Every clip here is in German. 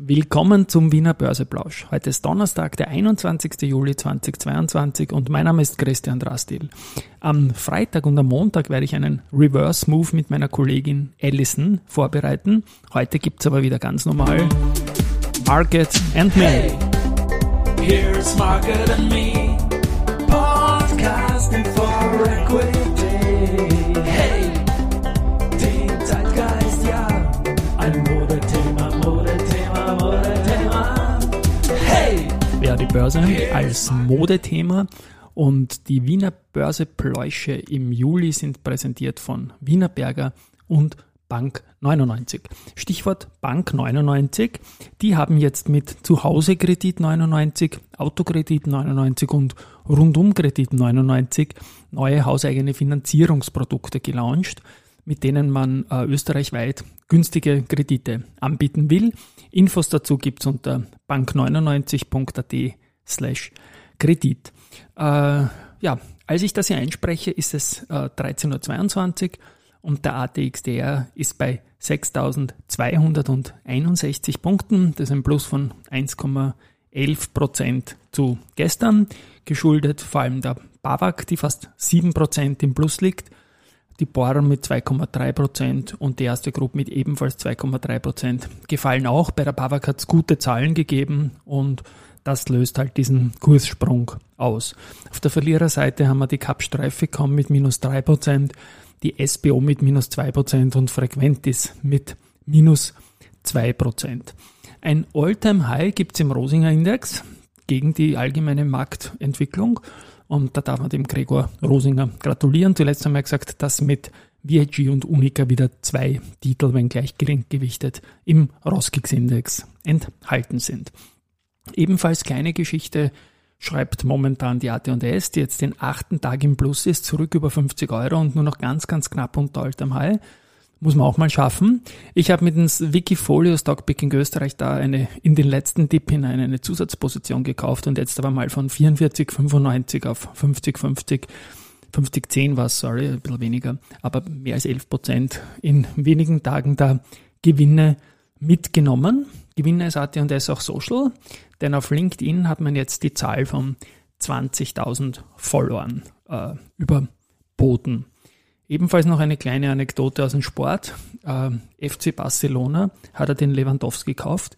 Willkommen zum Wiener Börseplausch. Heute ist Donnerstag, der 21. Juli 2022 und mein Name ist Christian Drastil. Am Freitag und am Montag werde ich einen Reverse Move mit meiner Kollegin Allison vorbereiten. Heute gibt's aber wieder ganz normal Market and Me. Hey, here's Market and Me. Podcasting for Equity. Börse als Modethema und die Wiener Börsepläusche im Juli sind präsentiert von Wienerberger und Bank 99. Stichwort Bank 99. Die haben jetzt mit Zuhausekredit 99, Autokredit 99 und Rundumkredit 99 neue hauseigene Finanzierungsprodukte gelauncht, mit denen man äh, österreichweit günstige Kredite anbieten will. Infos dazu gibt's unter bank99.at slash Kredit. Äh, ja, als ich das hier einspreche, ist es äh, 13.22 Uhr und der ATXDR ist bei 6.261 Punkten. Das ist ein Plus von 1,11 Prozent zu gestern, geschuldet vor allem der BAWAG, die fast 7 Prozent im Plus liegt, die Bohr mit 2,3 Prozent und die erste Gruppe mit ebenfalls 2,3 Prozent gefallen auch. Bei der BAWAG hat es gute Zahlen gegeben und das löst halt diesen Kurssprung aus. Auf der Verliererseite haben wir die Cap-Streife mit minus 3 Prozent die SBO mit minus 2% und Frequentis mit minus 2%. Ein All-Time-High gibt es im Rosinger Index gegen die allgemeine Marktentwicklung. Und da darf man dem Gregor Rosinger gratulieren. Zuletzt haben wir gesagt, dass mit VIG und Unica wieder zwei Titel, wenn gleich gering gewichtet, im Roskix-Index enthalten sind. Ebenfalls kleine Geschichte schreibt momentan die AT&S, die jetzt den achten Tag im Plus ist, zurück über 50 Euro und nur noch ganz, ganz knapp unter Altem High. Muss man auch mal schaffen. Ich habe mit dem Wikifolio Stockpicking Österreich da eine, in den letzten Dip hinein eine Zusatzposition gekauft und jetzt aber mal von 44,95 auf 50,50 50,10 war es, sorry, ein bisschen weniger, aber mehr als 11 Prozent in wenigen Tagen da Gewinne mitgenommen. Gewinne ist AT&S auch Social. Denn auf LinkedIn hat man jetzt die Zahl von 20.000 Followern äh, überboten. Ebenfalls noch eine kleine Anekdote aus dem Sport. Äh, FC Barcelona hat er den Lewandowski gekauft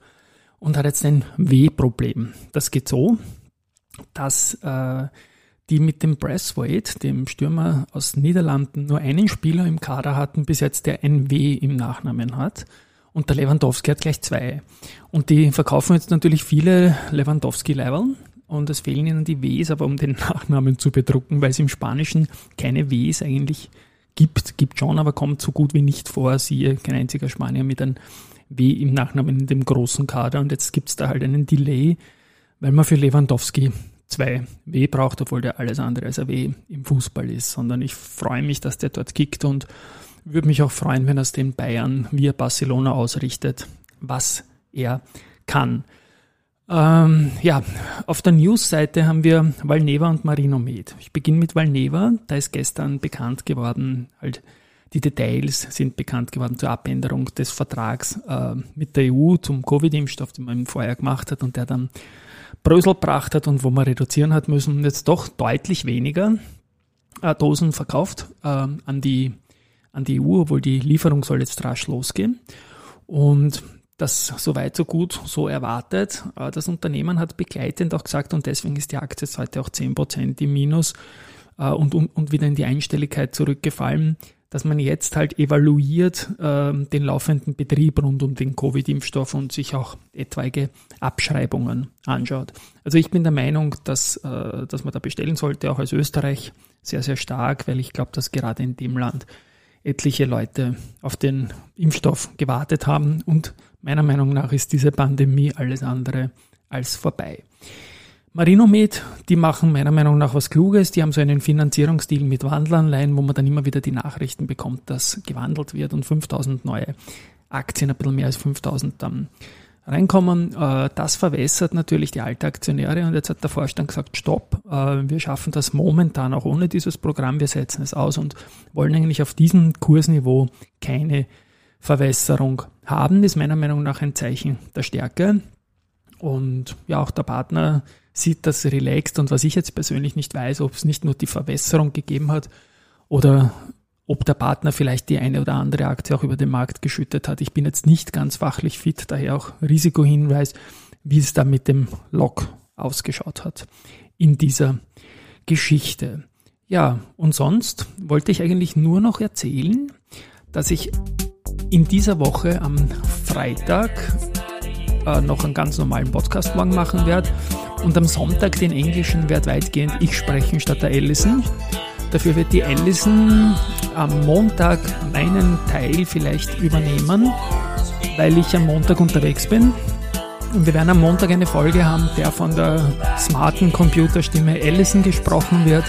und hat jetzt ein W-Problem. Das geht so, dass äh, die mit dem Braithwaite, dem Stürmer aus Niederlanden, nur einen Spieler im Kader hatten bis jetzt, der ein W im Nachnamen hat. Und der Lewandowski hat gleich zwei. Und die verkaufen jetzt natürlich viele Lewandowski-Leiberl. Und es fehlen ihnen die Ws, aber um den Nachnamen zu bedrucken, weil es im Spanischen keine Ws eigentlich gibt. Gibt schon, aber kommt so gut wie nicht vor. Siehe, kein einziger Spanier mit einem W im Nachnamen in dem großen Kader. Und jetzt gibt's da halt einen Delay, weil man für Lewandowski zwei W braucht, obwohl der alles andere als ein W im Fußball ist. Sondern ich freue mich, dass der dort kickt und würde mich auch freuen, wenn er es den Bayern via Barcelona ausrichtet, was er kann. Ähm, ja, auf der News-Seite haben wir Valneva und Marino Med. Ich beginne mit Valneva. Da ist gestern bekannt geworden, halt die Details sind bekannt geworden zur Abänderung des Vertrags äh, mit der EU zum Covid-Impfstoff, den man vorher gemacht hat und der dann Brösel gebracht hat und wo man reduzieren hat müssen. Jetzt doch deutlich weniger äh, Dosen verkauft äh, an die an die EU, obwohl die Lieferung soll jetzt rasch losgehen. Und das so weit, so gut, so erwartet. Das Unternehmen hat begleitend auch gesagt, und deswegen ist die Aktie heute auch 10% im Minus äh, und, und wieder in die Einstelligkeit zurückgefallen, dass man jetzt halt evaluiert äh, den laufenden Betrieb rund um den Covid-Impfstoff und sich auch etwaige Abschreibungen anschaut. Also ich bin der Meinung, dass, äh, dass man da bestellen sollte, auch als Österreich sehr, sehr stark, weil ich glaube, dass gerade in dem Land etliche Leute auf den Impfstoff gewartet haben und meiner Meinung nach ist diese Pandemie alles andere als vorbei. Marinomed, die machen meiner Meinung nach was Kluges. Die haben so einen Finanzierungsstil mit Wandelanleihen, wo man dann immer wieder die Nachrichten bekommt, dass gewandelt wird und 5000 neue Aktien, ein bisschen mehr als 5000 dann reinkommen. Äh, das verwässert natürlich die Altaktionäre und jetzt hat der Vorstand gesagt, stopp, äh, wir schaffen das momentan auch ohne dieses Programm, wir setzen es aus und wollen eigentlich auf diesem Kursniveau keine Verwässerung haben, ist meiner Meinung nach ein Zeichen der Stärke. Und ja, auch der Partner sieht das relaxed und was ich jetzt persönlich nicht weiß, ob es nicht nur die Verwässerung gegeben hat oder ob der Partner vielleicht die eine oder andere Aktie auch über den Markt geschüttet hat. Ich bin jetzt nicht ganz fachlich fit, daher auch Risikohinweis, wie es da mit dem Lock ausgeschaut hat in dieser Geschichte. Ja, und sonst wollte ich eigentlich nur noch erzählen, dass ich in dieser Woche am Freitag äh, noch einen ganz normalen Podcast morgen machen werde und am Sonntag den englischen werde weitgehend ich sprechen statt der Allison. Dafür wird die Allison am Montag meinen Teil vielleicht übernehmen, weil ich am Montag unterwegs bin. Und wir werden am Montag eine Folge haben, der von der smarten Computerstimme Allison gesprochen wird.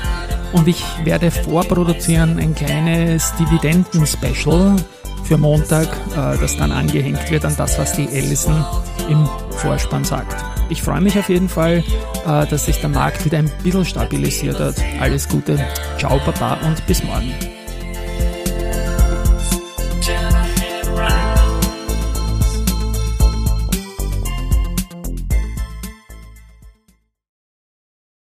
Und ich werde vorproduzieren ein kleines Dividenden-Special für Montag, äh, das dann angehängt wird an das, was die Allison im Vorspann sagt. Ich freue mich auf jeden Fall, äh, dass sich der Markt wieder ein bisschen stabilisiert hat. Alles Gute, ciao Papa und bis morgen.